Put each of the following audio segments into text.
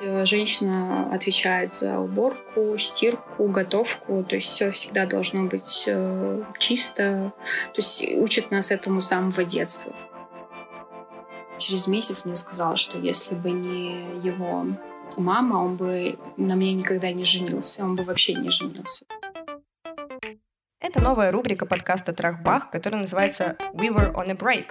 Э, женщина отвечает за уборку, стирку, готовку, то есть все всегда должно быть э, чисто. То есть учат нас этому с самого детства. Через месяц мне сказал, что если бы не его мама, он бы на мне никогда не женился, он бы вообще не женился. Это новая рубрика подкаста «Трахбах», которая называется «We were on a break».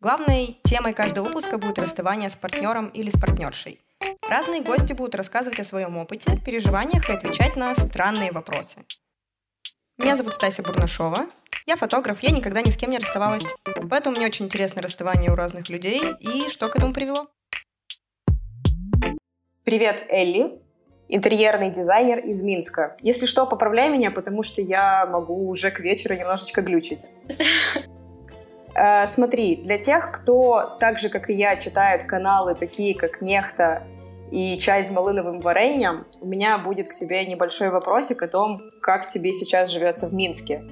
Главной темой каждого выпуска будет расставание с партнером или с партнершей. Разные гости будут рассказывать о своем опыте, переживаниях и отвечать на странные вопросы. Меня зовут Стася Бурнашова. Я фотограф, я никогда ни с кем не расставалась. Поэтому мне очень интересно расставание у разных людей и что к этому привело. Привет, Элли, интерьерный дизайнер из Минска. Если что, поправляй меня, потому что я могу уже к вечеру немножечко глючить. Э, смотри, для тех, кто так же, как и я, читает каналы такие, как Нехта и чай с малиновым вареньем, у меня будет к тебе небольшой вопросик о том, как тебе сейчас живется в Минске.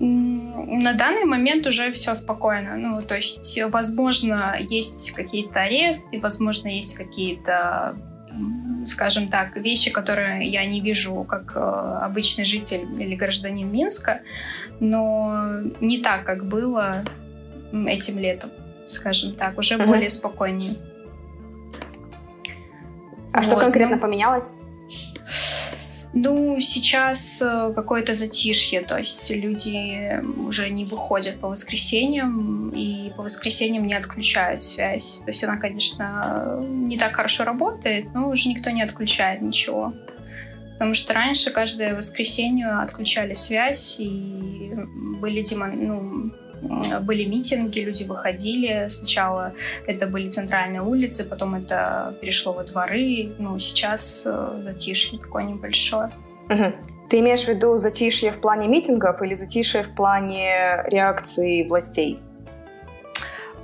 На данный момент уже все спокойно. Ну, то есть, возможно, есть какие-то аресты, возможно, есть какие-то скажем так, вещи, которые я не вижу как э, обычный житель или гражданин Минска, но не так, как было этим летом, скажем так, уже uh-huh. более спокойнее. А вот, что конкретно ну, поменялось? Ну, сейчас э, какое-то затишье, то есть люди уже не выходят по воскресеньям, и по воскресеньям не отключают связь. То есть она, конечно, не так хорошо работает, но уже никто не отключает ничего. Потому что раньше каждое воскресенье отключали связь, и были демон... ну, были митинги, люди выходили. Сначала это были центральные улицы, потом это перешло во дворы. Ну, сейчас э, затишье такое небольшое. Угу. Ты имеешь в виду затишье в плане митингов или затишье в плане реакции властей?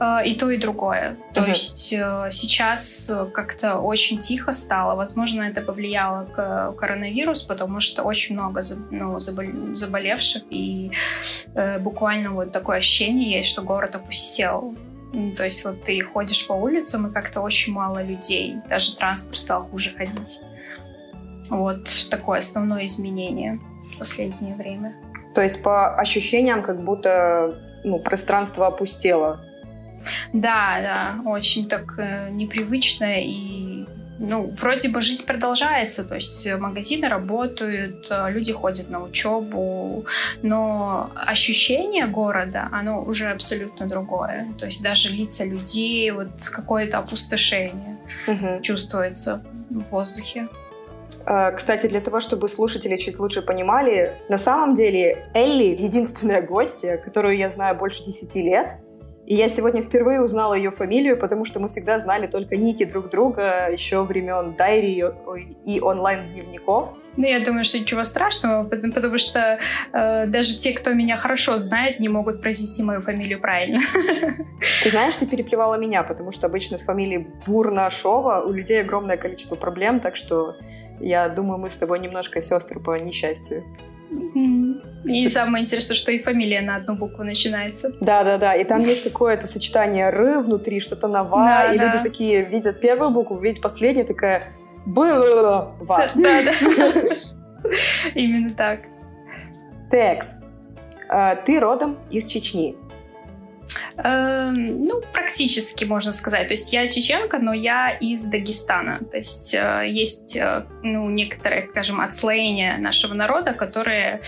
Э, и то, и другое. То есть э, сейчас как-то очень тихо стало. Возможно, это повлияло к коронавирус, потому что очень много ну, заболевших, и э, буквально вот такое ощущение есть, что город опустел. То есть вот ты ходишь по улицам, и как-то очень мало людей. Даже транспорт стал хуже ходить. Вот такое основное изменение в последнее время. То есть по ощущениям, как будто ну, пространство опустело да, да, очень так э, непривычно и ну, вроде бы жизнь продолжается, то есть магазины работают, э, люди ходят на учебу, но ощущение города, оно уже абсолютно другое. То есть даже лица людей, вот какое-то опустошение угу. чувствуется в воздухе. А, кстати, для того, чтобы слушатели чуть лучше понимали, на самом деле Элли — единственная гостья, которую я знаю больше 10 лет, и я сегодня впервые узнала ее фамилию, потому что мы всегда знали только ники друг друга еще времен дайри и онлайн-дневников. Ну, я думаю, что ничего страшного, потому, потому что э, даже те, кто меня хорошо знает, не могут произнести мою фамилию правильно. Ты знаешь, ты переплевала меня, потому что обычно с фамилией Бурнашова у людей огромное количество проблем, так что я думаю, мы с тобой немножко сестры по несчастью. И самое интересное, что и фамилия на одну букву начинается. Да-да-да, и там есть какое-то сочетание «р» внутри, что-то на «ва», да, и да. люди такие видят первую букву, видят последнюю, такая «б», «ва». Да-да, именно так. Текс. А, ты родом из Чечни. Эм, ну, практически, можно сказать. То есть я чеченка, но я из Дагестана. То есть э, есть, э, ну, некоторые, скажем, отслоения нашего народа, которые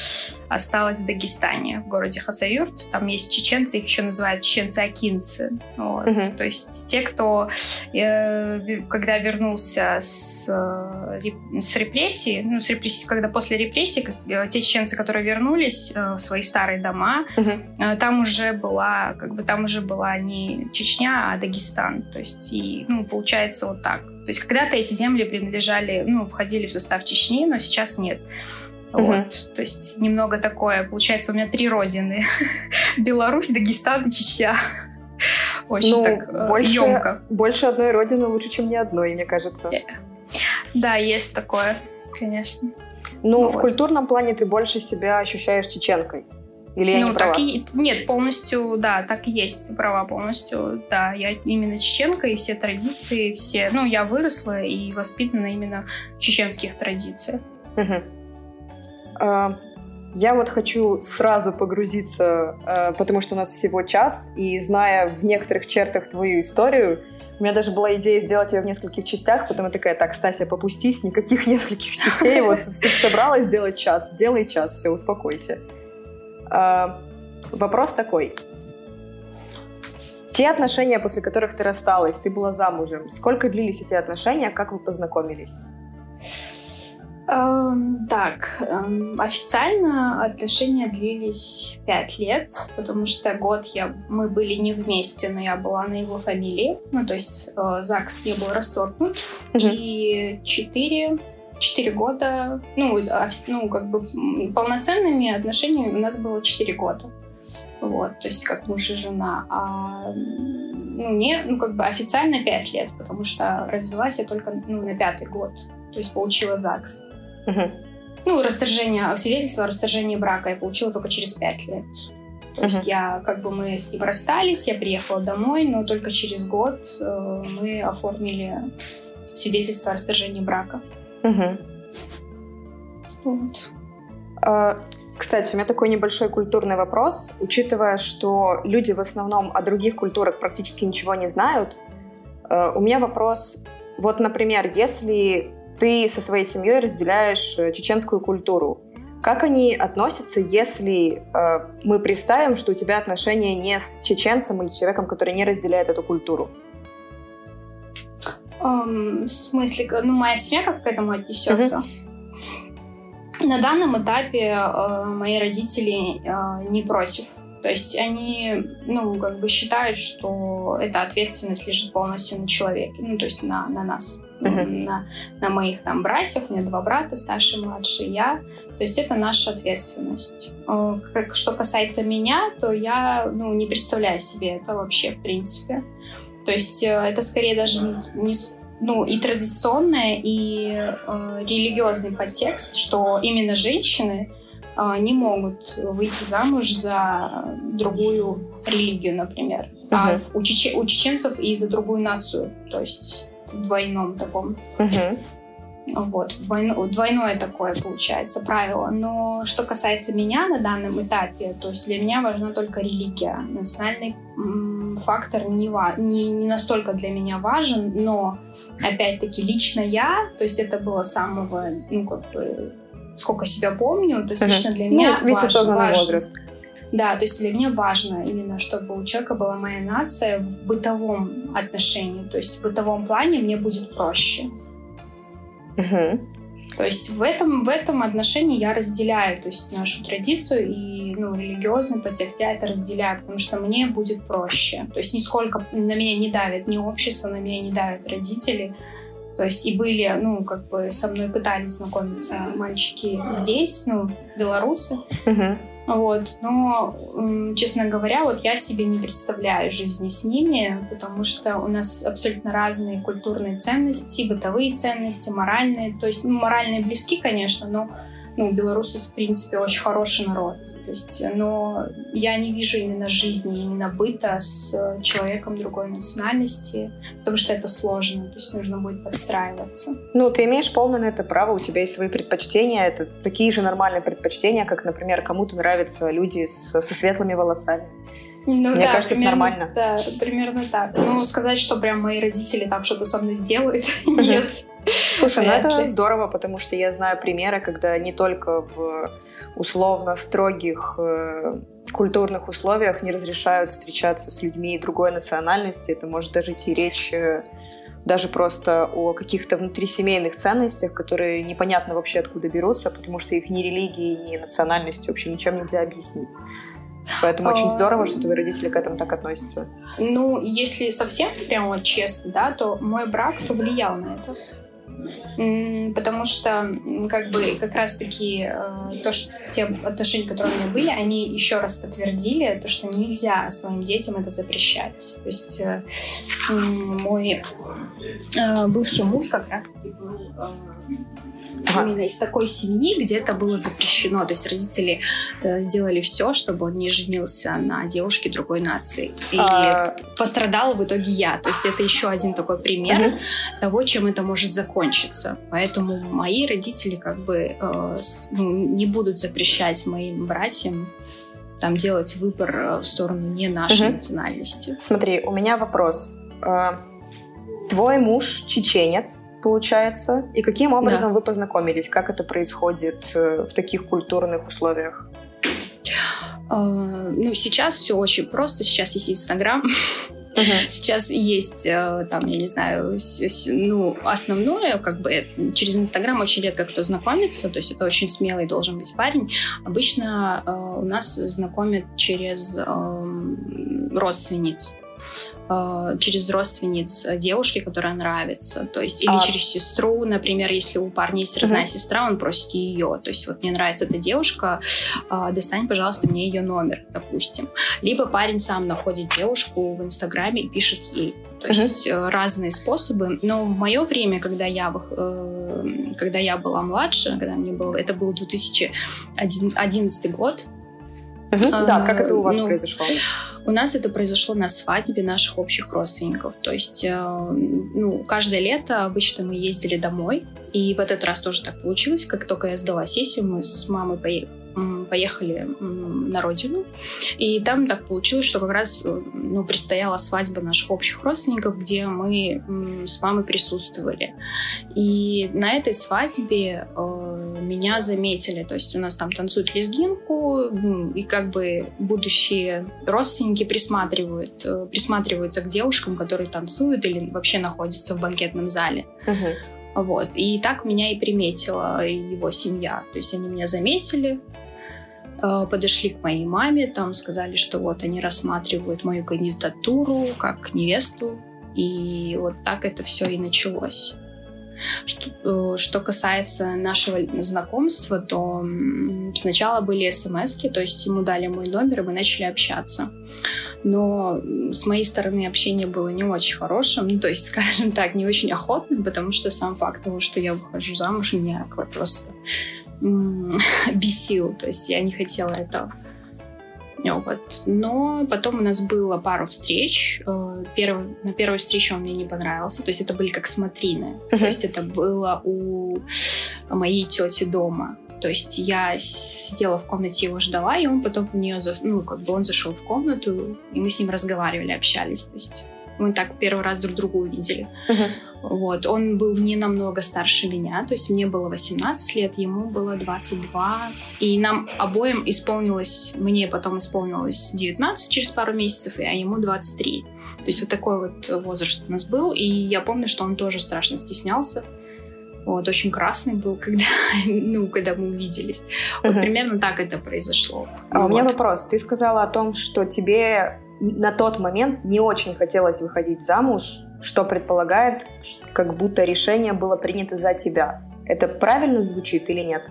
осталось в Дагестане, в городе Хасавюрт. Там есть чеченцы, их еще называют чеченцы-акинцы. Вот. Угу. То есть те, кто, э, когда вернулся с, э, с репрессий, ну, с репрессий, когда после репрессий, э, те чеченцы, которые вернулись э, в свои старые дома, угу. э, там уже была, как бы там уже была не Чечня, а Дагестан. То есть, и, ну, получается вот так. То есть когда-то эти земли принадлежали, ну, входили в состав Чечни, но сейчас нет. Вот, то есть немного такое. Получается, у меня три родины. Беларусь, Дагестан и Чечня. Очень ну, так э, больше, емко. Больше одной родины лучше, чем ни одной, мне кажется. Э, да, есть такое, конечно. Ну, вот. в культурном плане ты больше себя ощущаешь чеченкой. Или я ну, не права? так и нет, полностью, да, так и есть права полностью, да. Я именно чеченка и все традиции, все, ну, я выросла и воспитана именно в чеченских традициях. Угу. А, я вот хочу сразу погрузиться, а, потому что у нас всего час, и зная в некоторых чертах твою историю, у меня даже была идея сделать ее в нескольких частях, потом я такая, так, Стася, попустись, никаких нескольких частей, вот собралась сделать час, делай час, все, успокойся. А, вопрос такой. Те отношения, после которых ты рассталась, ты была замужем, сколько длились эти отношения, как вы познакомились? Эм, так, эм, официально отношения длились пять лет, потому что год я, мы были не вместе, но я была на его фамилии. Ну, то есть э, ЗАГС не был расторгнут. Мгм. И четыре четыре года, ну, ну, как бы полноценными отношениями у нас было четыре года. Вот, то есть как муж и жена. А ну, не, ну, как бы официально пять лет, потому что развелась я только ну, на пятый год. То есть получила ЗАГС. Мгм. Ну, расторжение, свидетельство о расторжении брака я получила только через пять лет. То есть я, как бы мы с ним расстались, я приехала домой, но только через год э, мы оформили свидетельство о расторжении брака. Мгм. Вот. А, Кстати, у меня такой небольшой культурный вопрос. Учитывая, что люди в основном о других культурах практически ничего не знают, э, у меня вопрос. Вот, например, если ты со своей семьей разделяешь э, чеченскую культуру, как они относятся, если э, мы представим, что у тебя отношения не с чеченцем или с человеком, который не разделяет эту культуру? Эм, в смысле, ну, моя семья как к этому отнесется? На данном этапе э, мои родители э, не против. То есть они, ну, как бы считают, что эта ответственность лежит полностью на человеке, ну, то есть на, на нас, Мгм. на, на моих там братьев, у меня два брата, старший, младший, я. То есть это наша ответственность. Э, Как, что касается меня, то я, ну, не представляю себе это вообще, в принципе. То есть э, это скорее даже не, ну, и традиционное, и э, религиозный подтекст, что именно женщины э, не могут выйти замуж за другую религию, например. А Мгм. в- у, чече- у чеченцев и за другую нацию, то есть двойном таком Мгм. вот, двойно- двойное такое получается правило. Но что касается меня на данном этапе, то есть для меня важна только религия. Национальный фактор не, ва- не, не настолько для меня важен, но опять-таки лично я, то есть это было самого, ну как бы, сколько себя помню, то есть Мгм. лично для меня ну, весь осознанный важно. возраст. Да, то есть для меня важно именно, чтобы у человека была моя нация в бытовом отношении, то есть в бытовом плане мне будет проще. Мгм. То есть в этом, в этом отношении я разделяю то есть нашу традицию и ну, религиозный подтекст, я это разделяю, потому что мне будет проще. То есть нисколько на меня не давит ни общество, на меня не давят родители. То есть и были, ну, как бы со мной пытались знакомиться мальчики здесь, ну, белорусы. Мгм. Вот, но, честно говоря, вот я себе не представляю жизни с ними, потому что у нас абсолютно разные культурные ценности, бытовые ценности, моральные. То есть, ну, моральные близки, конечно, но ну, белорусы, в принципе, очень хороший народ. То есть, но я не вижу именно жизни, именно быта с э, человеком другой национальности, потому что это сложно, то есть нужно будет подстраиваться. Ну, ты имеешь полное на это право, у тебя есть свои предпочтения, это такие же нормальные предпочтения, как, например, кому-то нравятся люди с- со светлыми волосами. Ну, Мне да, кажется, это примерно, нормально. Да, примерно так. Ну, сказать, что прям мои родители там что-то со мной сделают, нет. Слушай, ну это здорово, потому что я знаю примеры, когда не только в условно строгих э, культурных условиях не разрешают встречаться с людьми другой национальности. Это может даже идти речь э, даже просто о каких-то внутрисемейных ценностях, которые непонятно вообще откуда берутся, потому что их ни религии, ни национальностью вообще ничем нельзя объяснить. Поэтому очень здорово, что твои родители к этому так относятся. Ну, если совсем прям вот честно, да, то мой брак повлиял на это. Потому что, как бы, как раз-таки э, то, что те отношения, которые у меня были, они еще раз подтвердили то, что нельзя своим детям это запрещать. То есть, э, мой э, бывший муж как раз-таки был ага. именно из такой семьи, где это было запрещено. То есть родители э, сделали все, чтобы он не женился на девушке другой нации. И а... пострадала в итоге я. То есть это еще один такой пример угу. того, чем это может закончиться. Поэтому мои родители как бы э, ну, не будут запрещать моим братьям там делать выбор э, в сторону не нашей угу. национальности. Смотри, у меня вопрос. Э, твой муж чеченец, получается. И каким образом да. вы познакомились? Как это происходит э, в таких культурных условиях? Uh, ну, сейчас все очень просто. Сейчас есть Инстаграм. Uh-huh. Сейчас есть, э, там, я не знаю, ну, основное, как бы, через Инстаграм очень редко кто знакомится, то есть это очень смелый должен быть парень. Обычно uh, у нас знакомят через uh, родственниц. Э, через родственниц девушки, которая нравится, то есть или а... через сестру, например, если у парня есть родная угу. сестра, он просит ее, то есть вот мне нравится эта девушка, э, достань, пожалуйста, мне ее номер, допустим, либо парень сам находит девушку в Инстаграме и пишет ей, то есть uh разные способы. Но в мое время, когда я, когда я была младше, когда мне было, это был 2011 год. Uh-huh. А, да, как это у вас ну, произошло? У нас это произошло на свадьбе наших общих родственников. То есть, э, ну, каждое лето обычно мы ездили домой. И в этот раз тоже так получилось. Как только я сдала сессию, мы с мамой поехали на родину. И там так получилось, что как раз э, ну, предстояла свадьба наших общих родственников, где мы с мамой присутствовали. И на этой свадьбе э, меня заметили. То есть у нас там танцуют лезгинку, и как бы будущие родственники присматривают, э, присматриваются к девушкам, которые танцуют или вообще находятся в банкетном зале. Uh-huh. Вот. И так меня и приметила его семья. То есть они меня заметили, Э, подошли к моей маме, там сказали, что вот они рассматривают мою кандидатуру как невесту, и вот так это все и началось. Что, э, что касается нашего знакомства, то сначала были смс то есть ему дали мой номер, и мы начали общаться. Но с моей стороны общение было не очень хорошим, ну, то есть, скажем так, не очень охотным, потому что сам факт того, что я выхожу замуж, меня просто бесил. То есть я не хотела этого. Вот. Но потом у нас было пару встреч. Э, Перв... На первой встрече он мне не понравился. То есть это были как смотрины. Uh-huh. То есть это было у моей тети дома. То есть я сидела в комнате, его ждала, и он потом в нее, ну, как бы он зашел в комнату, и мы с ним разговаривали, общались. То есть мы так первый раз друг друга увидели. Uh-huh. Вот. Он был не намного старше меня, то есть мне было 18 лет, ему было 22. И нам обоим исполнилось, мне потом исполнилось 19 через пару месяцев, а ему 23. То есть вот такой вот возраст у нас был. И я помню, что он тоже страшно стеснялся. Вот, очень красный был, когда, ну, когда мы увиделись. Вот uh-huh. примерно так это произошло. А вот. у меня вопрос. Ты сказала о том, что тебе на тот момент не очень хотелось выходить замуж, что предполагает, как будто решение было принято за тебя. Это правильно звучит или нет?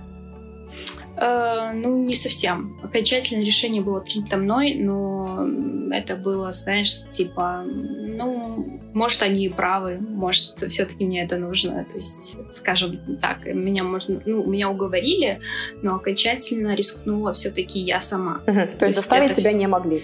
Э, ну, не совсем. Окончательное решение было принято мной, но это было, знаешь, типа, ну, может, они и правы, может, все-таки мне это нужно. То есть, скажем так, меня можно, ну, меня уговорили, но окончательно рискнула все-таки я сама. Угу. То, То есть заставить тебя все... не могли?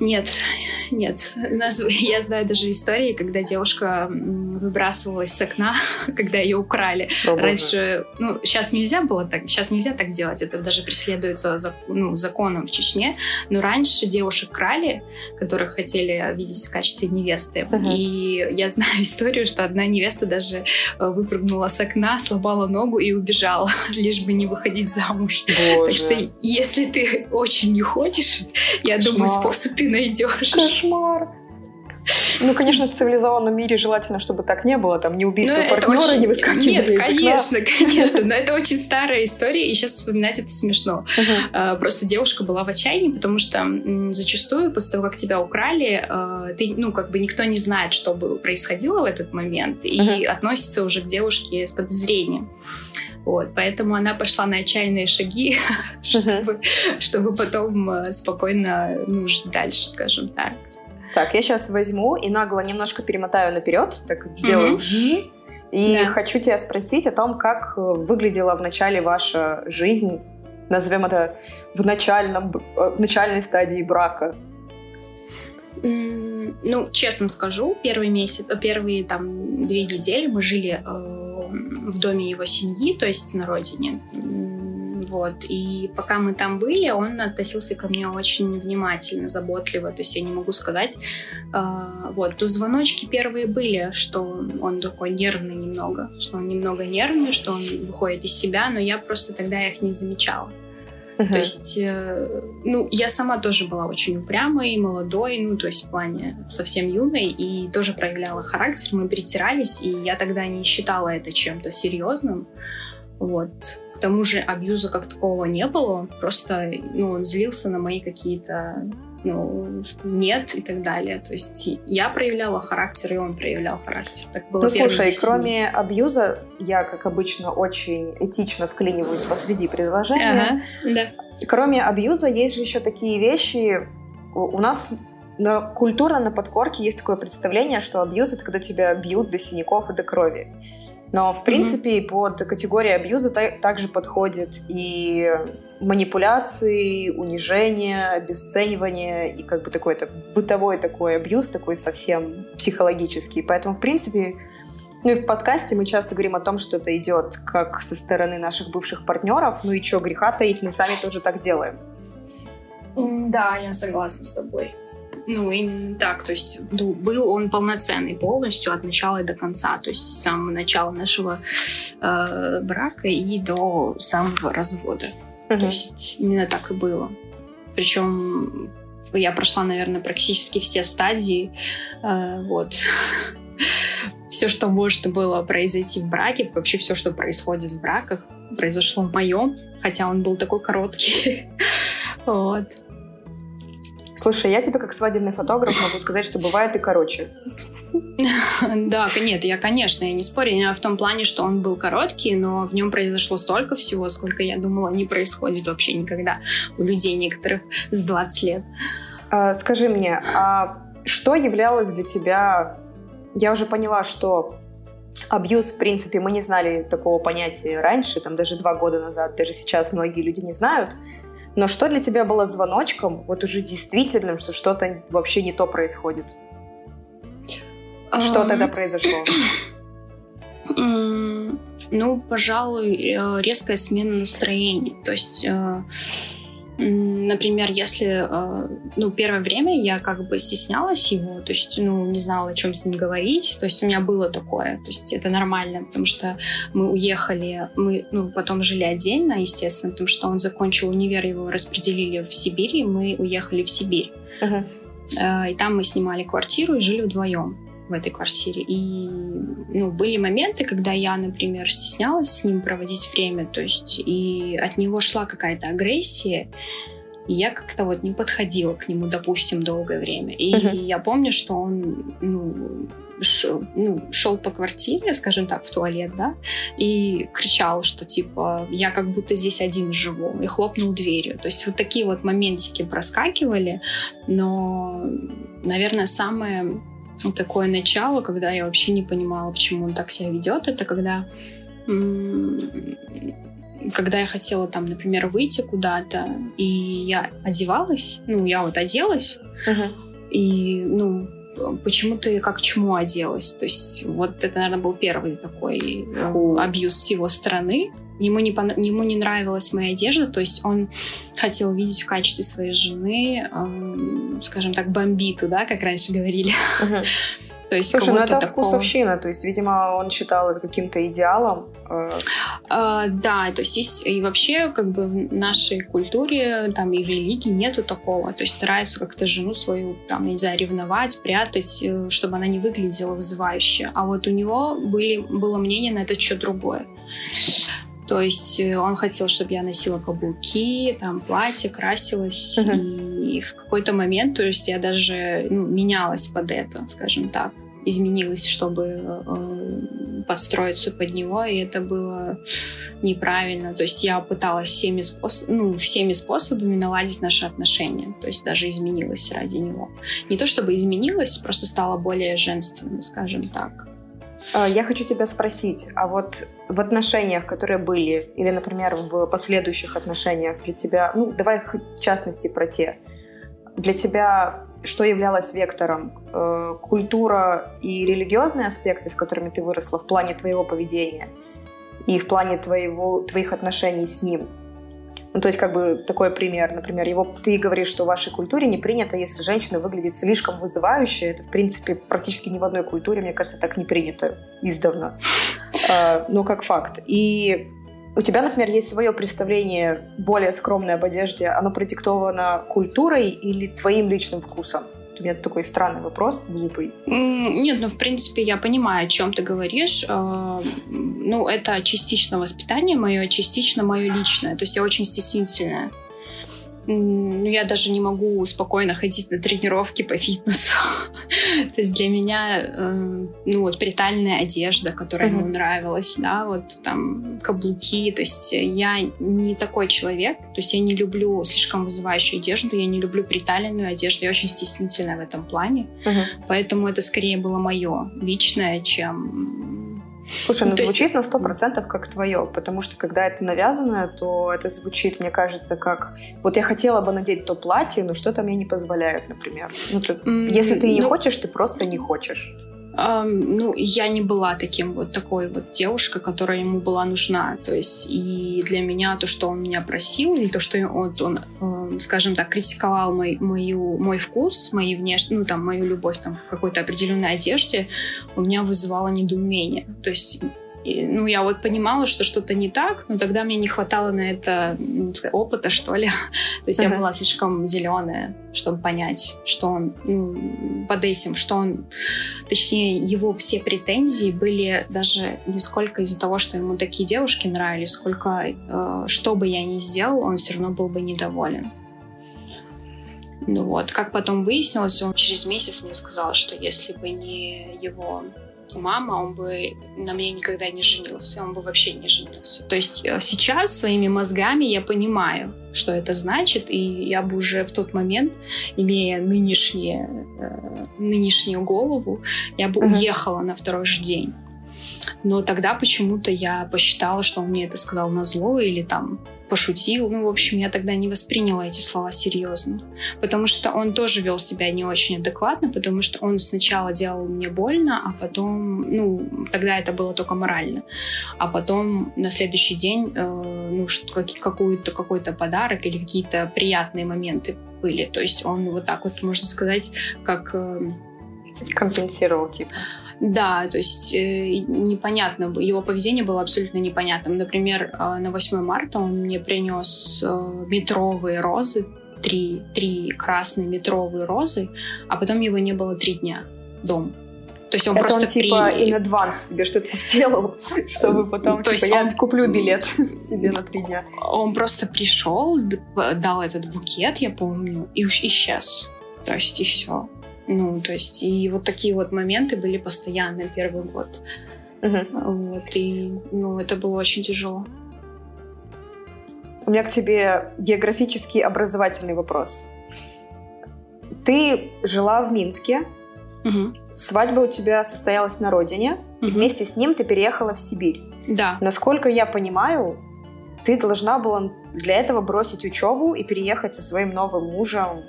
Нет, нет. У нас, я знаю даже истории, когда девушка выбрасывалась с окна, когда ее украли. О, Раньше, ну, сейчас нельзя было так, сейчас нельзя так делать, это даже преследуется ну, законом в Чечне, но раньше девушек крали, которых хотели видеть в качестве невесты. Uh-huh. И я знаю историю, что одна невеста даже э, выпрыгнула с окна, сломала ногу и убежала, лишь бы не выходить замуж. Боже. Так что, если ты очень не хочешь, я Кошмар. думаю, способ ты найдешь. Кошмар. Ну, конечно, в цивилизованном мире желательно, чтобы так не было. Там не убийство но партнера, очень... не выскакивание Нет, конечно, конечно. Но это очень старая история, и сейчас вспоминать это смешно. Uh-huh. Просто девушка была в отчаянии, потому что зачастую после того, как тебя украли, а, ты, ну, как бы никто не знает, что было, происходило в этот момент, и uh-huh. относится уже к девушке с подозрением. Вот, поэтому она пошла на отчаянные шаги, чтобы, чтобы потом э, спокойно ну, жить дальше, скажем так. Так, я сейчас возьму и нагло немножко перемотаю наперед, так сделаю mm и да. хочу тебя спросить о том, как выглядела в начале ваша жизнь, назовем это в, начальном, в начальной стадии брака. Ну, честно скажу, первый месяц, первые там две недели мы жили э, в доме его семьи, то есть на родине. Вот. И пока мы там были, он относился ко мне очень внимательно, заботливо. То есть я не могу сказать. Э, вот. То звоночки первые были, что он такой нервный немного, что он немного нервный, что он выходит из себя, но я просто тогда их не замечала. Uh-huh. То есть, э, ну, я сама тоже была очень упрямой, молодой, ну, то есть в плане совсем юной, и тоже проявляла характер, мы притирались, и я тогда не считала это чем-то серьезным, вот. К тому же абьюза как такового не было, просто, ну, он злился на мои какие-то ну, нет и так далее. То есть я проявляла характер, и он проявлял характер. Так было ну, слушай, кроме абьюза, я, как обычно, очень этично вклиниваюсь посреди предложения. Ага, да. Кроме абьюза есть же еще такие вещи. У нас на, культурно на подкорке есть такое представление, что абьюз — это когда тебя бьют до синяков и до крови. Но, в принципе, mm-hmm. под категорией абьюза та- также подходит и манипуляции, унижение, обесценивание и как бы такой это бытовой такой абьюз, такой совсем психологический. Поэтому, в принципе, ну и в подкасте мы часто говорим о том, что это идет как со стороны наших бывших партнеров. Ну и что, греха таить, мы сами тоже так делаем. Да, я согласна с тобой. Ну, именно так. То есть ну, был он полноценный полностью от начала и до конца. То есть с самого начала нашего э, брака и до самого развода. Угу. То есть именно так и было. Причем я прошла, наверное, практически все стадии. Э, вот. все, что может было произойти в браке, вообще все, что происходит в браках, произошло в моем, хотя он был такой короткий. вот. Слушай, я тебе как свадебный фотограф могу сказать, что бывает и короче. Да, нет, я, конечно, я не спорю. Я в том плане, что он был короткий, но в нем произошло столько всего, сколько я думала не происходит вообще никогда у людей некоторых с 20 лет. А, скажи мне, а что являлось для тебя... Я уже поняла, что абьюз, в принципе, мы не знали такого понятия раньше, там даже два года назад, даже сейчас многие люди не знают. Но что для тебя было звоночком, вот уже действительным, что что-то вообще не то происходит? Что тогда произошло? Ну, пожалуй, э, резкая смена настроения. То есть э, Например, если, э, ну, первое время я как бы стеснялась его, то есть, ну, не знала, о чем с ним говорить, то есть у меня было такое, то есть это нормально, потому что мы уехали, мы, ну, потом жили отдельно, естественно, потому что он закончил универ, его распределили в Сибирь, и мы уехали в Сибирь. Uh-huh. И там мы снимали квартиру и жили вдвоем в этой квартире. И ну, были моменты, когда я, например, стеснялась с ним проводить время, то есть и от него шла какая-то агрессия, и я как-то вот не подходила к нему, допустим, долгое время. И uh-huh. я помню, что он ну, шел, ну, шел по квартире, скажем так, в туалет, да, и кричал, что типа я как будто здесь один живу, и хлопнул дверью. То есть вот такие вот моментики проскакивали, но, наверное, самое такое начало, когда я вообще не понимала, почему он так себя ведет, это когда когда я хотела там, например, выйти куда-то, и я одевалась, ну, я вот оделась, uh-huh. и, ну, почему ты как чему оделась? То есть вот это, наверное, был первый такой uh-huh. абьюз с его стороны. Ему не, пон... ему не нравилась моя одежда, то есть он хотел видеть в качестве своей жены, эм, скажем так, бомбиту, да, как раньше говорили. Uh-huh. То есть Слушай, ну это такого... вкусовщина, то есть, видимо, он считал это каким-то идеалом. Э... А, да, то есть есть и вообще как бы в нашей культуре там и в религии нету такого, то есть стараются как-то жену свою там, не знаю, ревновать, прятать, э, чтобы она не выглядела вызывающе. А вот у него были, было мнение на этот счет другое. То есть э, он хотел, чтобы я носила каблуки, там платье, красилась. Uh-huh. И в какой-то момент, то есть я даже ну, менялась под это, скажем так. Изменилась, чтобы э, подстроиться под него, и это было неправильно. То есть я пыталась всеми, способ, ну, всеми способами наладить наши отношения, то есть даже изменилась ради него. Не то чтобы изменилась, просто стала более женственной, скажем так. А, я хочу тебя спросить, а вот в отношениях, которые были, или, например, в последующих отношениях для тебя, ну, давай в частности про те, для тебя что являлось вектором? Э, культура и религиозные аспекты, с которыми ты выросла в плане твоего поведения и в плане твоего, твоих отношений с ним? Ну, то есть, как бы такой пример. Например, его, ты говоришь, что в вашей культуре не принято, если женщина выглядит слишком вызывающе. Это, в принципе, практически ни в одной культуре, мне кажется, так не принято издавна. А, ну, как факт. И у тебя, например, есть свое представление более скромное об одежде. Оно продиктовано культурой или твоим личным вкусом? У меня такой странный вопрос, глупый. Нет, ну, в принципе, я понимаю, о чем ты говоришь. А, ну, это частично воспитание мое, частично мое личное. То есть я очень стеснительная я даже не могу спокойно ходить на тренировки по фитнесу. То есть для меня, э, ну, вот притальная одежда, которая ему нравилась, да, вот там каблуки, то есть я не такой человек, то есть я не люблю слишком вызывающую одежду, я не люблю приталенную одежду, я очень стеснительная в этом плане, поэтому это скорее было мое личное, чем Слушай, ну, ну звучит есть... на сто процентов как твое, потому что когда это навязано, то это звучит, мне кажется, как вот я хотела бы надеть то платье, но что-то мне не позволяет, например. Ну, ты, mm, если ты ну... не хочешь, ты просто не хочешь. Um, ну, я не была таким вот такой вот девушкой, которая ему была нужна. То есть и для меня то, что он меня просил, или то, что он, он э, скажем так, критиковал мой, мою, мой вкус, мои внешние, ну, там, мою любовь там, к какой-то определенной одежде, у меня вызывало недоумение. То есть и, ну, я вот понимала, что что-то не так, но тогда мне не хватало на это опыта, что ли. То есть uh-huh. я была слишком зеленая, чтобы понять, что он ну, под этим, что он... Точнее, его все претензии были даже не сколько из-за того, что ему такие девушки нравились, сколько э, что бы я ни сделал, он все равно был бы недоволен. Ну вот, как потом выяснилось, он через месяц мне сказал, что если бы не его мама, он бы на мне никогда не женился, он бы вообще не женился. То есть э, сейчас своими мозгами я понимаю, что это значит, и я бы уже в тот момент, имея нынешние, э, нынешнюю голову, я бы uh-huh. уехала на второй же день. Но тогда почему-то я посчитала, что он мне это сказал на зло или там пошутил. Ну, в общем, я тогда не восприняла эти слова серьезно. Потому что он тоже вел себя не очень адекватно, потому что он сначала делал мне больно, а потом, ну, тогда это было только морально. А потом на следующий день, э, ну, какой-то какой-то подарок или какие-то приятные моменты были. То есть он вот так вот, можно сказать, как... Э, Компенсировал, типа. Да, то есть э, непонятно, его поведение было абсолютно непонятным. Например, э, на 8 марта он мне принес э, метровые розы, три, три красные метровые розы, а потом его не было три дня дома. То есть он Это просто он, типа, при... in advance тебе что-то сделал, чтобы потом, То типа, я он... куплю билет себе на три дня. Он просто пришел, дал этот букет, я помню, и исчез. То есть, и все. Ну, то есть, и вот такие вот моменты были постоянно первый год. Угу. Вот, и, ну, это было очень тяжело. У меня к тебе географический образовательный вопрос. Ты жила в Минске, угу. свадьба у тебя состоялась на родине, угу. и вместе с ним ты переехала в Сибирь. Да. Насколько я понимаю, ты должна была для этого бросить учебу и переехать со своим новым мужем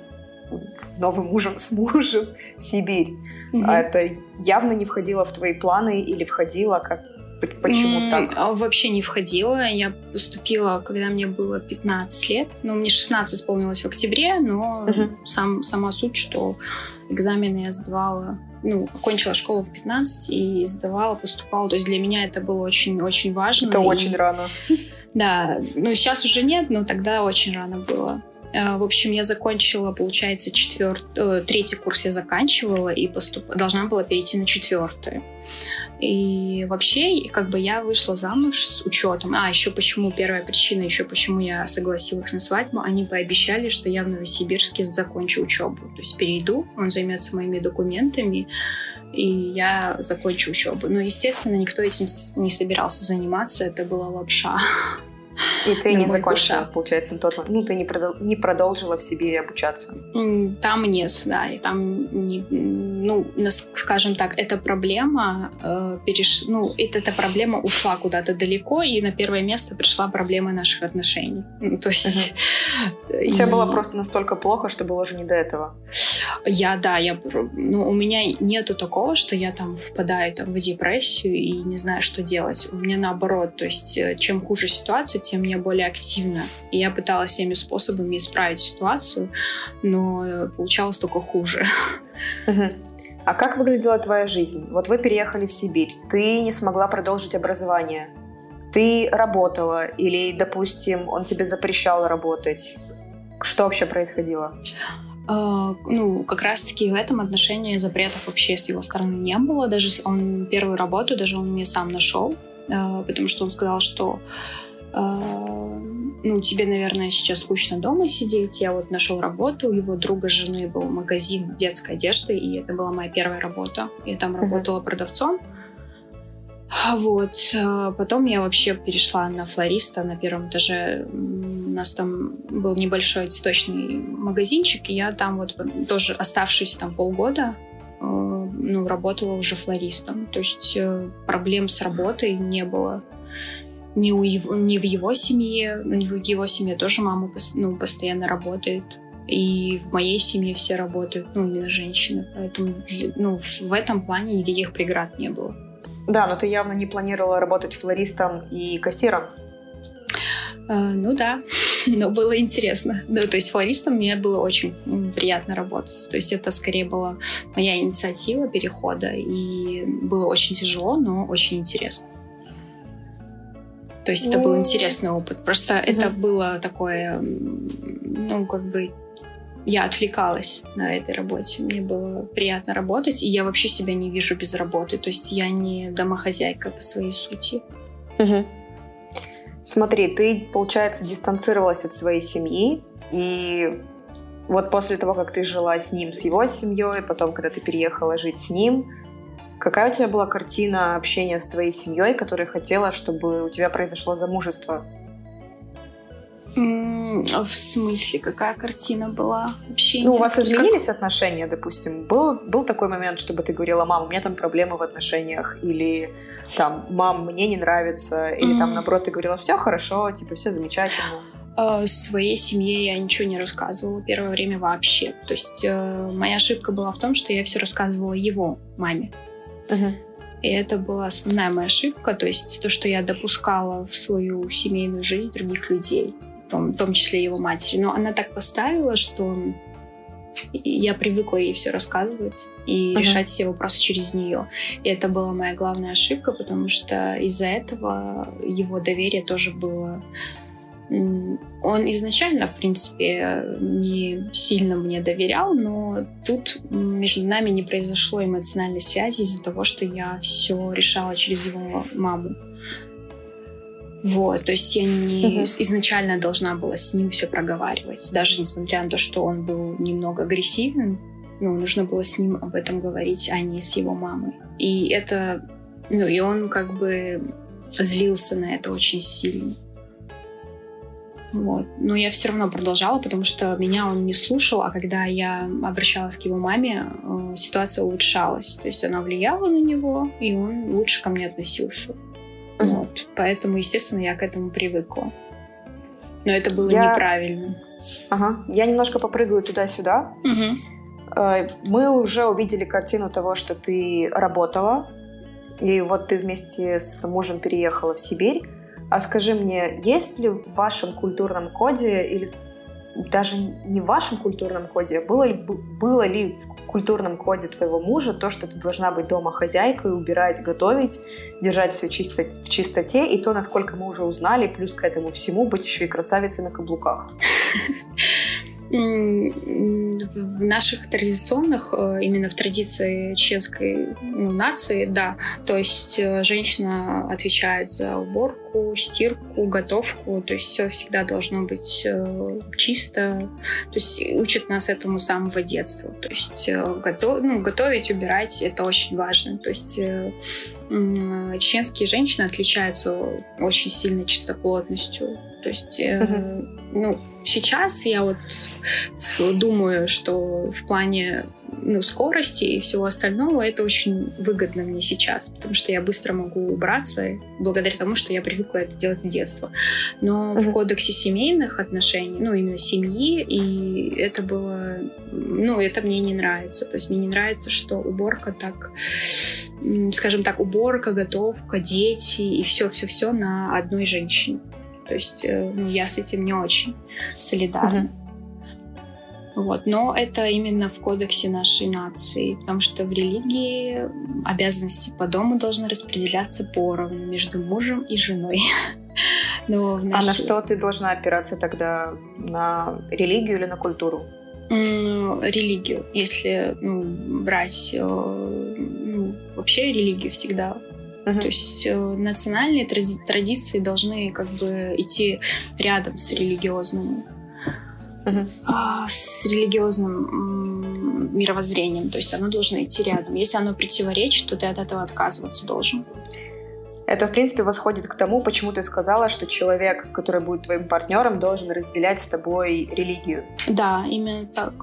новым мужем с мужем в Сибирь. Mm-hmm. А это явно не входило в твои планы или входило как Почему mm, так? А вообще не входила. Я поступила, когда мне было 15 лет. Ну, мне 16 исполнилось в октябре, но uh-huh. сам, сама суть, что экзамены я сдавала ну, окончила школу в 15 и сдавала, поступала. То есть для меня это было очень-очень важно. Это и... очень рано. Да, ну сейчас уже нет, но тогда очень рано было. В общем, я закончила, получается, четвертый, третий курс я заканчивала и поступ... должна была перейти на четвертый. И вообще, как бы я вышла замуж с учетом. А, еще почему, первая причина, еще почему я согласилась на свадьбу, они пообещали, что я в Новосибирске закончу учебу. То есть перейду, он займется моими документами, и я закончу учебу. Но, естественно, никто этим не собирался заниматься, это была лапша. И ты не закончила, душа. получается, на тот момент. Ну, ты не, продол- не продолжила в Сибири обучаться. Там нет, да. И там, не, ну, скажем так, эта проблема э, переш... ну, эта проблема ушла куда-то далеко, и на первое место пришла проблема наших отношений. Ну, то есть... Угу. И... Тебе было просто настолько плохо, что было уже не до этого. Я, да, я, ну, у меня нету такого, что я там впадаю там, в депрессию и не знаю, что делать. У меня наоборот, то есть э, чем хуже ситуация, тем я более активна. И я пыталась всеми способами исправить ситуацию, но получалось только хуже. А как выглядела твоя жизнь? Вот вы переехали в Сибирь, ты не смогла продолжить образование. Ты работала или, допустим, он тебе запрещал работать? Что вообще происходило? Uh, ну, как раз-таки в этом отношении запретов вообще с его стороны не было. Даже он первую работу, даже он мне сам нашел, uh, потому что он сказал, что uh, ну, тебе, наверное, сейчас скучно дома сидеть. Я вот нашел работу, у его друга жены был магазин детской одежды, и это была моя первая работа. Я там работала продавцом. Вот. Потом я вообще перешла на флориста на первом этаже. У нас там был небольшой цветочный магазинчик, и я там вот тоже, оставшись там полгода, э, ну, работала уже флористом. То есть э, проблем с работой не было ни, у его, ни в его семье, в его семье тоже мама ну, постоянно работает. И в моей семье все работают, ну, именно женщины. Поэтому ну, в этом плане никаких преград не было. Да, но ты явно не планировала работать флористом и кассиром. Uh, ну да, но было интересно. Ну, то есть флористом мне было очень приятно работать. То есть это скорее была моя инициатива перехода, и было очень тяжело, но очень интересно. То есть это был ну. интересный опыт. Просто mm это было такое, ну, как бы я отвлекалась на этой работе. Мне было приятно работать, и я вообще себя не вижу без работы. То есть я не домохозяйка по своей сути. Угу. Смотри, ты, получается, дистанцировалась от своей семьи, и вот после того, как ты жила с ним, с его семьей, потом, когда ты переехала жить с ним, Какая у тебя была картина общения с твоей семьей, которая хотела, чтобы у тебя произошло замужество? А в смысле, какая картина была общения? Ну, у вас изменились как... отношения, допустим? Был, был такой момент, чтобы ты говорила, мам, у меня там проблемы в отношениях, или там, мам, мне не нравится, или mm. там, наоборот, ты говорила, все хорошо, типа, все замечательно. Uh, своей семье я ничего не рассказывала первое время вообще. То есть uh, моя ошибка была в том, что я все рассказывала его маме. Uh-huh. И это была основная моя ошибка, то есть то, что я допускала в свою семейную жизнь других людей, в том, числе его матери. Но она так поставила, что я привыкла ей все рассказывать и uh-huh. решать все вопросы через нее. И это была моя главная ошибка, потому что из-за этого его доверие тоже было он изначально, в принципе, не сильно мне доверял, но тут между нами не произошло эмоциональной связи из-за того, что я все решала через его маму. Вот, то есть я не uh-huh. изначально должна была с ним все проговаривать, даже несмотря на то, что он был немного агрессивен, ну, нужно было с ним об этом говорить, а не с его мамой. И это, ну, и он как бы злился на это очень сильно. Вот. Но я все равно продолжала, потому что меня он не слушал, а когда я обращалась к его маме, э, ситуация улучшалась. То есть она влияла на него, и он лучше ко мне относился. Вот. Поэтому, естественно, я к этому привыкла. Но это было я... неправильно. Ага. Я немножко попрыгаю туда-сюда. Угу. Мы уже увидели картину того, что ты работала, и вот ты вместе с мужем переехала в Сибирь. А скажи мне, есть ли в вашем культурном коде или даже не в вашем культурном коде, было ли, было ли в культурном коде твоего мужа то, что ты должна быть дома хозяйкой, убирать, готовить, держать все чисто, в чистоте, и то, насколько мы уже узнали, плюс к этому всему быть еще и красавицей на каблуках? В наших традиционных, э, именно в традиции чешской ну, нации, да, то есть э, женщина отвечает за уборку, стирку, готовку, то есть все всегда должно быть э, чисто, то есть учат нас этому с самого детства, то есть готов, ну, готовить, убирать это очень важно, то есть чеченские женщины отличаются очень сильной чистоплотностью, то есть uh-huh ну, сейчас я вот думаю, что в плане ну, скорости и всего остального это очень выгодно мне сейчас, потому что я быстро могу убраться благодаря тому, что я привыкла это делать с детства. Но mm-hmm. в кодексе семейных отношений, ну, именно семьи, и это было... Ну, это мне не нравится. То есть мне не нравится, что уборка так скажем так, уборка, готовка, дети и все-все-все на одной женщине. То есть э, ну, я с этим не очень солидарна. Вот. Но это именно в кодексе нашей нации, потому что в религии обязанности по дому должны распределяться поровну между мужем и женой. Но нашей... А на что ты должна опираться тогда? На религию или на культуру? Религию. Если ну, брать э, ну, вообще религию всегда Uh-huh. То есть э, национальные тради- традиции должны как бы идти рядом с религиозным, uh-huh. а, с религиозным м- мировоззрением. То есть оно должно идти рядом. Если оно противоречит, то ты от этого отказываться должен. Это, в принципе, восходит к тому, почему ты сказала, что человек, который будет твоим партнером, должен разделять с тобой религию. Да, именно так.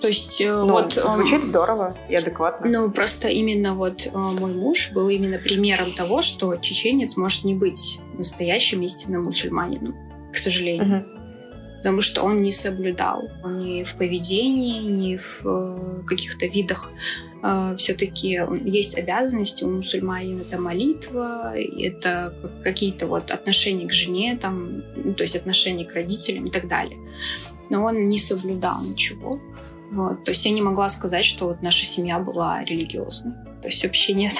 То есть э, ну, вот... Звучит здорово и адекватно. Ну, просто именно вот э, мой муж был именно примером того, что чеченец может не быть настоящим истинным мусульманином, к сожалению. Угу. Потому что он не соблюдал ни в поведении, ни в э, каких-то видах все-таки есть обязанности у мусульманина, это молитва, это какие-то вот отношения к жене, там, ну, то есть отношения к родителям и так далее но он не соблюдал ничего. Вот. То есть я не могла сказать, что вот наша семья была религиозной. То есть вообще нет.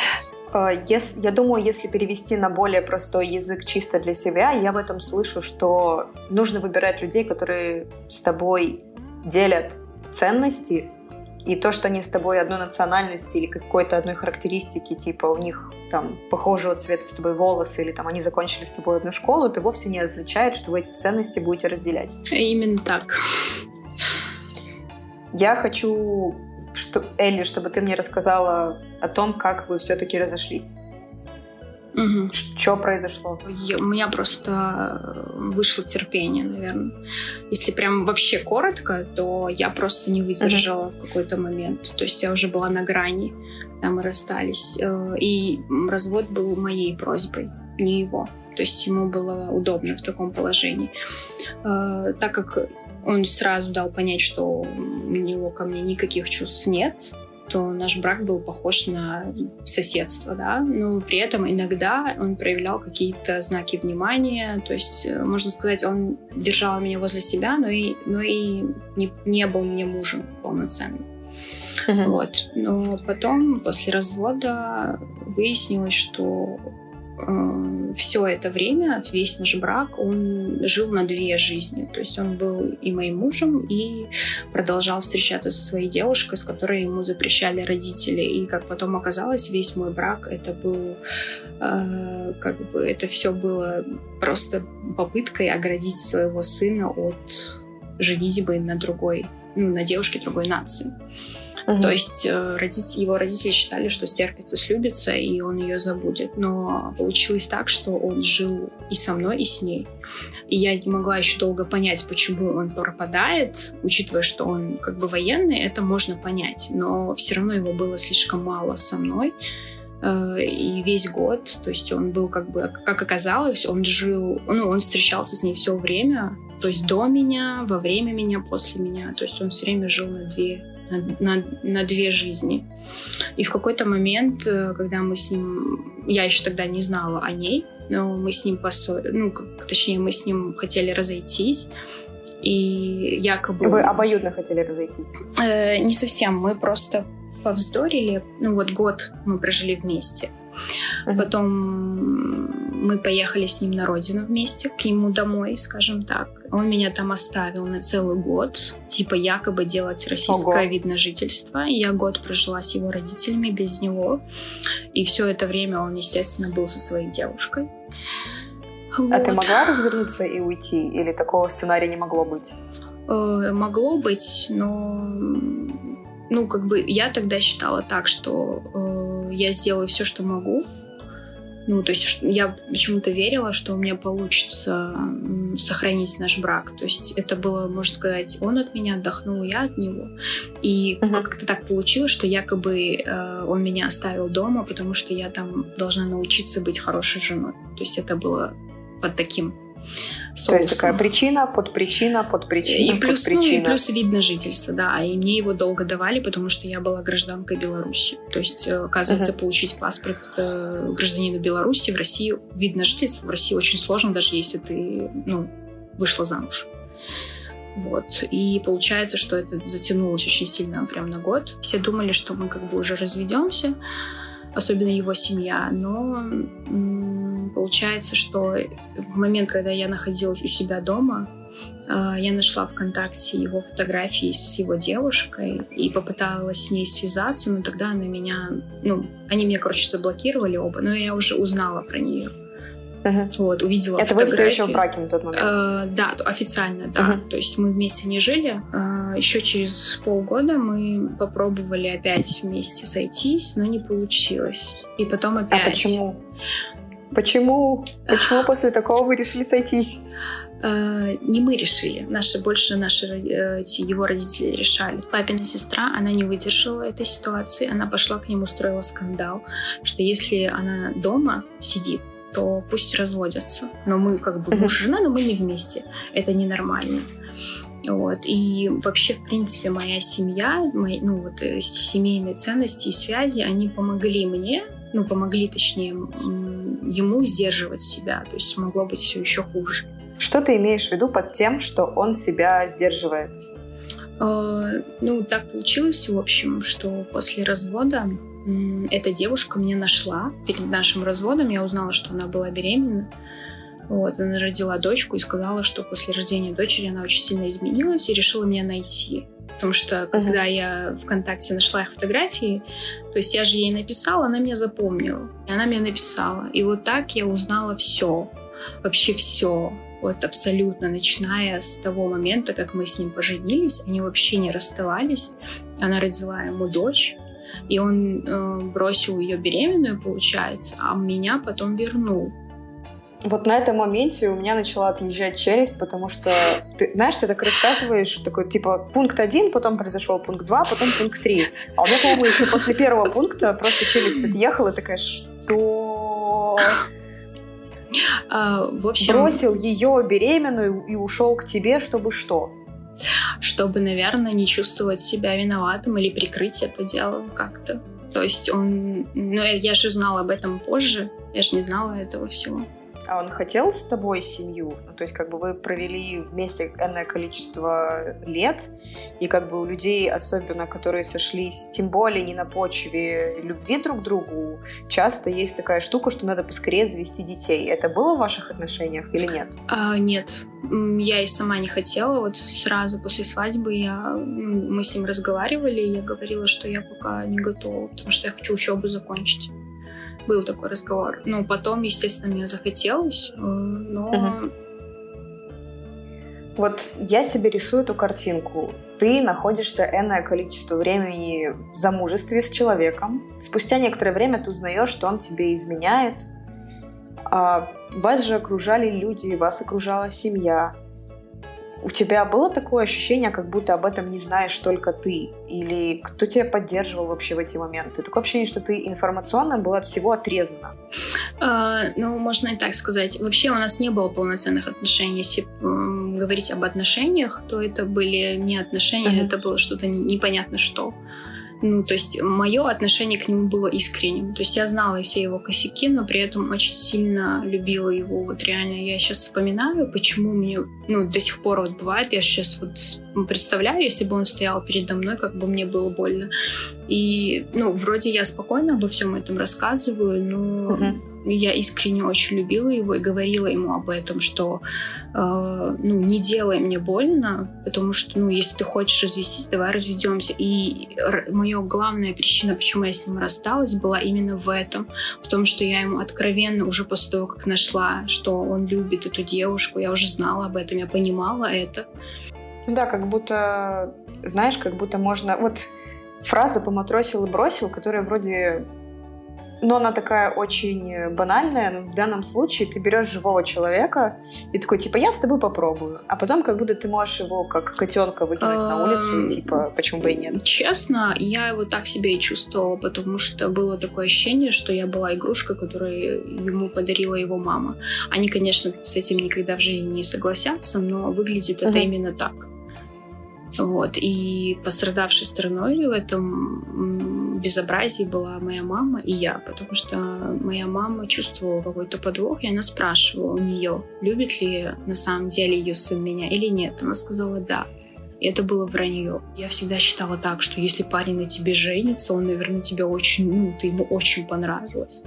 А, я думаю, если перевести на более простой язык чисто для себя, я в этом слышу, что нужно выбирать людей, которые с тобой делят ценности, и то, что они с тобой одной национальности или какой-то одной характеристики, типа у них там похожего цвета с тобой волосы, или там они закончили с тобой одну школу, это вовсе не означает, что вы эти ценности будете разделять. Именно так. Я хочу, что, Элли, чтобы ты мне рассказала о том, как вы все-таки разошлись. Угу. Что произошло? Я, у меня просто вышло терпение, наверное. Если прям вообще коротко, то я просто не выдержала угу. в какой-то момент. То есть я уже была на грани, когда мы расстались. Э, и развод был моей просьбой, не его. То есть ему было удобно в таком положении. Э, так как он сразу дал понять, что у него ко мне никаких чувств нет, то наш брак был похож на соседство, да, но при этом иногда он проявлял какие-то знаки внимания, то есть, э, можно сказать, он держал меня возле себя, но и, но и не, не был мне мужем полноценным. Uh-huh. Вот. Но потом, после развода, выяснилось, что все это время, весь наш брак, он жил на две жизни. То есть он был и моим мужем, и продолжал встречаться со своей девушкой, с которой ему запрещали родители. И как потом оказалось, весь мой брак это был, э, как бы это все было просто попыткой оградить своего сына от женитьбы на другой, ну, на девушке другой нации. Угу. То есть э, родители, его родители считали, что стерпится, слюбится, и он ее забудет. Но получилось так, что он жил и со мной, и с ней. И я не могла еще долго понять, почему он пропадает, учитывая, что он как бы военный, это можно понять. Но все равно его было слишком мало со мной э, и весь год, то есть он был как бы, как оказалось, он жил, ну, он встречался с ней все время, то есть до меня, во время меня, после меня, то есть он все время жил на две на, на, на две жизни. И в какой-то момент, э, когда мы с ним... Я еще тогда не знала о ней, но мы с ним поссорились, ну, точнее, мы с ним хотели разойтись, и якобы... Вы обоюдно хотели разойтись? Э, не совсем, мы просто повздорили, ну вот год мы прожили вместе. Uh-huh. Потом мы поехали с ним на родину вместе, к нему домой, скажем так. Он меня там оставил на целый год, типа якобы делать российское Ого. вид на жительство. Я год прожила с его родителями без него. И все это время он, естественно, был со своей девушкой. Вот. А ты могла развернуться и уйти? Или такого сценария не могло быть? Э, могло быть, но ну, как бы я тогда считала так, что э, я сделаю все, что могу. Ну, то есть я почему-то верила, что у меня получится сохранить наш брак. То есть это было, можно сказать, он от меня отдохнул, я от него. И uh-huh. как-то так получилось, что якобы э, он меня оставил дома, потому что я там должна научиться быть хорошей женой. То есть это было под таким соусом. То есть такая причина, подпричина, подпричина, и плюс, подпричина. Ну, и плюс вид на жительство, да. И мне его долго давали, потому что я была гражданкой Беларуси. То есть, э, оказывается, uh-huh. получить паспорт э, гражданину Беларуси в России, вид на жительство в России очень сложно, даже если ты, ну, вышла замуж. Вот. И получается, что это затянулось очень сильно, прям на год. Все думали, что мы как бы уже разведемся, особенно его семья, но получается, что в момент, когда я находилась у себя дома, а, я нашла ВКонтакте его фотографии с его девушкой и попыталась с ней связаться, но тогда она меня, ну, они меня, короче, заблокировали оба, но я уже узнала про нее. Uh-huh. Вот, увидела Это фотографии. вы все еще в браке на тот момент? Uh, да, официально, да. Uh-huh. То есть мы вместе не жили. Uh, еще через полгода мы попробовали опять вместе сойтись, но не получилось. И потом а опять... А почему? Почему? Почему после такого вы решили сойтись? Э, не мы решили, наши больше наши э, его родители решали. Папина сестра, она не выдержала этой ситуации, она пошла к нему, устроила скандал, что если она дома сидит, то пусть разводятся. Но мы как бы муж и жена, но мы не вместе. Это ненормально. Вот. И вообще, в принципе, моя семья, мои, ну вот э, семейные ценности и связи, они помогли мне, ну помогли, точнее, ему сдерживать себя. То есть могло быть все еще хуже. Что ты имеешь в виду под тем, что он себя сдерживает? Э, ну, так получилось, в общем, что после развода эта девушка меня нашла. Перед нашим разводом я узнала, что она была беременна. Вот, она родила дочку и сказала, что после рождения дочери она очень сильно изменилась и решила меня найти. Потому что когда uh-huh. я ВКонтакте нашла их фотографии, то есть я же ей написала, она меня запомнила. И она мне написала. И вот так я узнала все. Вообще все. Вот абсолютно, начиная с того момента, как мы с ним поженились, они вообще не расставались. Она родила ему дочь, и он э, бросил ее беременную, получается, а меня потом вернул. Вот на этом моменте у меня начала отъезжать челюсть, потому что, ты, знаешь, ты так рассказываешь, такой, типа, пункт один, потом произошел пункт два, потом пункт три. А у меня, по-моему, еще после первого пункта просто челюсть отъехала, такая, что... А, в общем... Бросил ее беременную и ушел к тебе, чтобы что? Чтобы, наверное, не чувствовать себя виноватым или прикрыть это дело как-то. То есть он... Ну, я же знала об этом позже. Я же не знала этого всего. А он хотел с тобой семью? Ну, то есть, как бы вы провели вместе энное количество лет, и как бы у людей, особенно которые сошлись, тем более не на почве любви друг к другу, часто есть такая штука, что надо поскорее завести детей. Это было в ваших отношениях или нет? А, нет. Я и сама не хотела. Вот сразу после свадьбы я, мы с ним разговаривали, и я говорила, что я пока не готова, потому что я хочу учебу закончить был такой разговор. Ну, потом, естественно, мне захотелось, э, но... Угу. Вот я себе рисую эту картинку. Ты находишься энное количество времени в замужестве с человеком. Спустя некоторое время ты узнаешь, что он тебе изменяет. А вас же окружали люди, вас окружала семья. У тебя было такое ощущение, как будто об этом не знаешь только ты? Или кто тебя поддерживал вообще в эти моменты? Такое ощущение, что ты информационно была от всего отрезана. А, ну, можно и так сказать. Вообще у нас не было полноценных отношений. Если м, говорить об отношениях, то это были не отношения, uh-huh. это было что-то непонятно что. Ну, то есть мое отношение к нему было искренним. То есть я знала все его косяки, но при этом очень сильно любила его. Вот реально я сейчас вспоминаю, почему мне, ну, до сих пор вот бывает, я сейчас вот представляю, если бы он стоял передо мной, как бы мне было больно. И, ну, вроде я спокойно обо всем этом рассказываю, но угу. я искренне очень любила его и говорила ему об этом, что, э, ну, не делай мне больно, потому что, ну, если ты хочешь развестись, давай разведемся. И моя главная причина, почему я с ним рассталась, была именно в этом, в том, что я ему откровенно уже после того, как нашла, что он любит эту девушку, я уже знала об этом, я понимала это. Ну да, как будто, знаешь, как будто можно... Вот фраза «поматросил и бросил», которая вроде но она такая очень банальная, но в данном случае ты берешь живого человека и такой, типа, я с тобой попробую. А потом как будто ты можешь его как котенка выкинуть на улицу, и, типа, почему бы и нет. Честно, я его так себе и чувствовала, потому что было такое ощущение, что я была игрушка, которую ему подарила его мама. Они, конечно, с этим никогда в жизни не согласятся, но выглядит это именно так. Вот. И пострадавшей стороной в этом безобразии была моя мама и я, потому что моя мама чувствовала какой-то подвох, и она спрашивала у нее, любит ли на самом деле ее сын меня или нет. Она сказала «да». И это было вранье. Я всегда считала так, что если парень на тебе женится, он, наверное, тебе очень, ну, ты ему очень понравилась.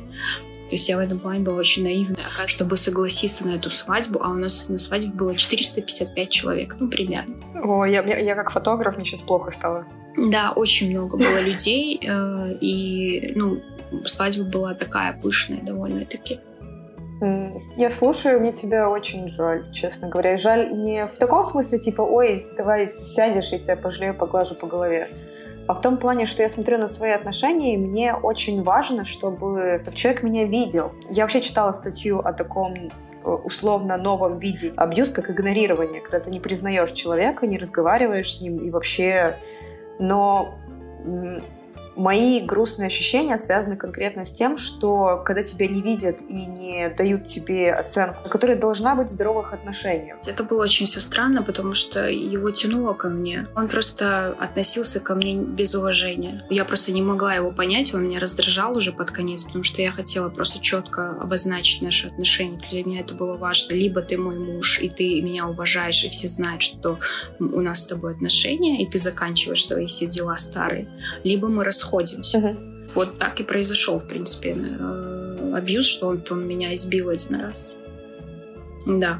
То есть я в этом плане была очень наивная, чтобы согласиться на эту свадьбу, а у нас на свадьбе было 455 человек, ну, примерно. О, я, я, я как фотограф, мне сейчас плохо стало. Да, очень много было людей, э, и, ну, свадьба была такая пышная довольно-таки. Я слушаю, мне тебя очень жаль, честно говоря. Жаль не в таком смысле, типа, ой, давай сядешь, я тебя пожалею, поглажу по голове а в том плане, что я смотрю на свои отношения, и мне очень важно, чтобы этот человек меня видел. Я вообще читала статью о таком э, условно новом виде абьюз, как игнорирование, когда ты не признаешь человека, не разговариваешь с ним и вообще... Но Мои грустные ощущения связаны конкретно с тем, что когда тебя не видят и не дают тебе оценку, которая должна быть в здоровых отношениях. Это было очень все странно, потому что его тянуло ко мне. Он просто относился ко мне без уважения. Я просто не могла его понять, он меня раздражал уже под конец, потому что я хотела просто четко обозначить наши отношения. Для меня это было важно. Либо ты мой муж, и ты меня уважаешь, и все знают, что у нас с тобой отношения, и ты заканчиваешь свои все дела старые. Либо мы расходимся расходимся. Угу. Вот так и произошел, в принципе, э, абьюз, что он, он меня избил один раз. Да.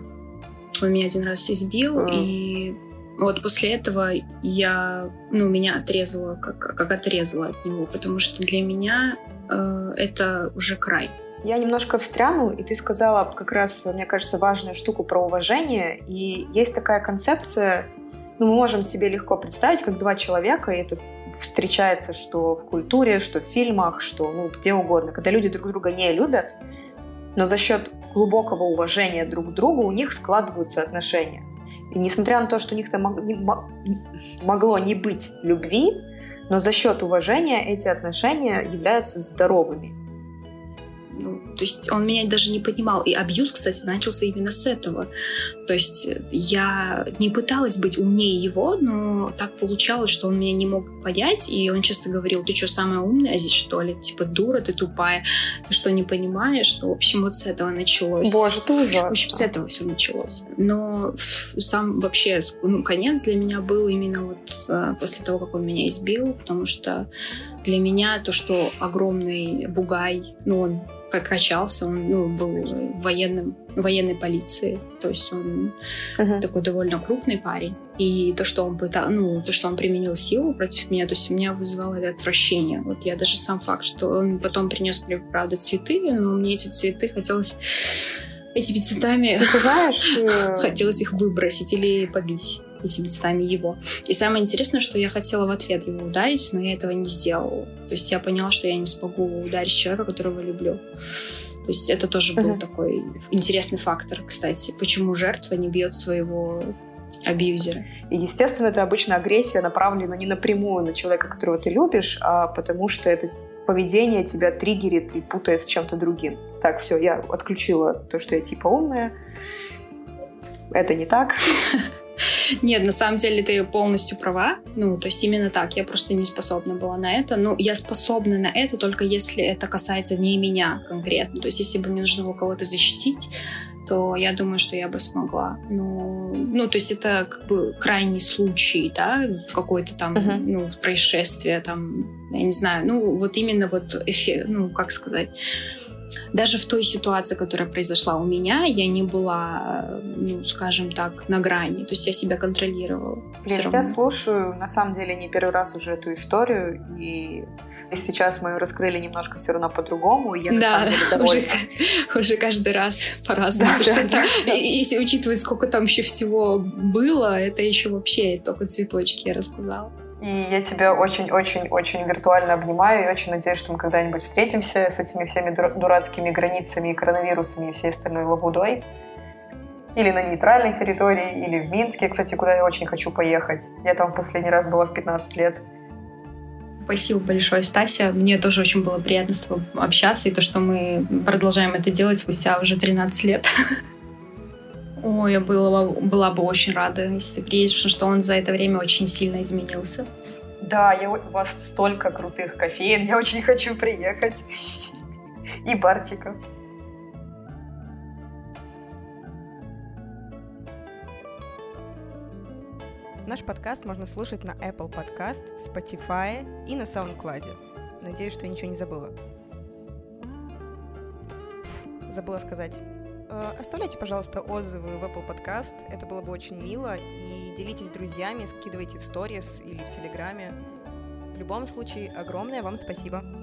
Он меня один раз избил, mm. и вот после этого я, ну, меня отрезала, как, как отрезала от него, потому что для меня э, это уже край. Я немножко встряну, и ты сказала как раз, мне кажется, важную штуку про уважение. И есть такая концепция, ну, мы можем себе легко представить, как два человека, и это встречается что в культуре, что в фильмах, что ну, где угодно, когда люди друг друга не любят, но за счет глубокого уважения друг к другу у них складываются отношения. И несмотря на то, что у них там могло не быть любви, но за счет уважения эти отношения являются здоровыми. Ну, то есть он меня даже не понимал. И абьюз, кстати, начался именно с этого. То есть я не пыталась быть умнее его, но так получалось, что он меня не мог понять, и он часто говорил, ты что, самая умная здесь, что ли? Типа, дура, ты тупая, ты что, не понимаешь? Что, в общем, вот с этого началось. Боже, ты ужасно. В общем, с этого все началось. Но сам вообще, ну, конец для меня был именно вот э, после того, как он меня избил, потому что для меня то, что огромный бугай, ну, он как качался, он ну, был военным, военной полиции, то есть он uh-huh. такой довольно крупный парень. И то, что он пытал, ну, то, что он применил силу против меня, то есть меня вызывало это отвращение. Вот я даже сам факт, что он потом принес мне, правда, цветы, но мне эти цветы хотелось этими цветами... Ты знаешь... Э, хотелось их выбросить или побить этими цветами его. И самое интересное, что я хотела в ответ его ударить, но я этого не сделала. То есть я поняла, что я не смогу ударить человека, которого люблю. То есть это тоже был uh-huh. такой интересный фактор, кстати, почему жертва не бьет своего абьюзера. И, естественно, это обычно агрессия направлена не напрямую на человека, которого ты любишь, а потому что это поведение тебя триггерит и путает с чем-то другим. Так, все, я отключила то, что я типа умная. Это не так. Нет, на самом деле ты полностью права. Ну, то есть именно так. Я просто не способна была на это. Ну, я способна на это только если это касается не меня конкретно. То есть если бы мне нужно было кого-то защитить, то я думаю, что я бы смогла. Ну, ну то есть это как бы крайний случай, да, какое-то там, uh-huh. ну, происшествие, там, я не знаю, ну, вот именно вот эффект, ну, как сказать, даже в той ситуации, которая произошла у меня, я не была, ну, скажем так, на грани. То есть я себя контролировала. Блин, я слушаю, на самом деле, не первый раз уже эту историю, и сейчас мы ее раскрыли немножко все равно по-другому, и я да, на самом деле довольна. Уже, уже каждый раз по-разному. Да, да, да. Если учитывать, сколько там еще всего было, это еще вообще только цветочки я рассказала. И я тебя очень-очень-очень виртуально обнимаю и очень надеюсь, что мы когда-нибудь встретимся с этими всеми дурацкими границами и коронавирусами и всей остальной лабудой. Или на нейтральной территории, или в Минске, кстати, куда я очень хочу поехать. Я там в последний раз была в 15 лет. Спасибо большое, Стася. Мне тоже очень было приятно с тобой общаться, и то, что мы продолжаем это делать спустя уже 13 лет. Ой, я была, была бы очень рада, если ты приедешь, потому что он за это время очень сильно изменился. Да, я, у вас столько крутых кофеин, я очень хочу приехать. И барчиков. Наш подкаст можно слушать на Apple Podcast, в Spotify и на SoundCloud. Надеюсь, что я ничего не забыла. Забыла сказать. Э, оставляйте, пожалуйста, отзывы в Apple Podcast. Это было бы очень мило. И делитесь с друзьями, скидывайте в сторис или в Телеграме. В любом случае, огромное вам спасибо.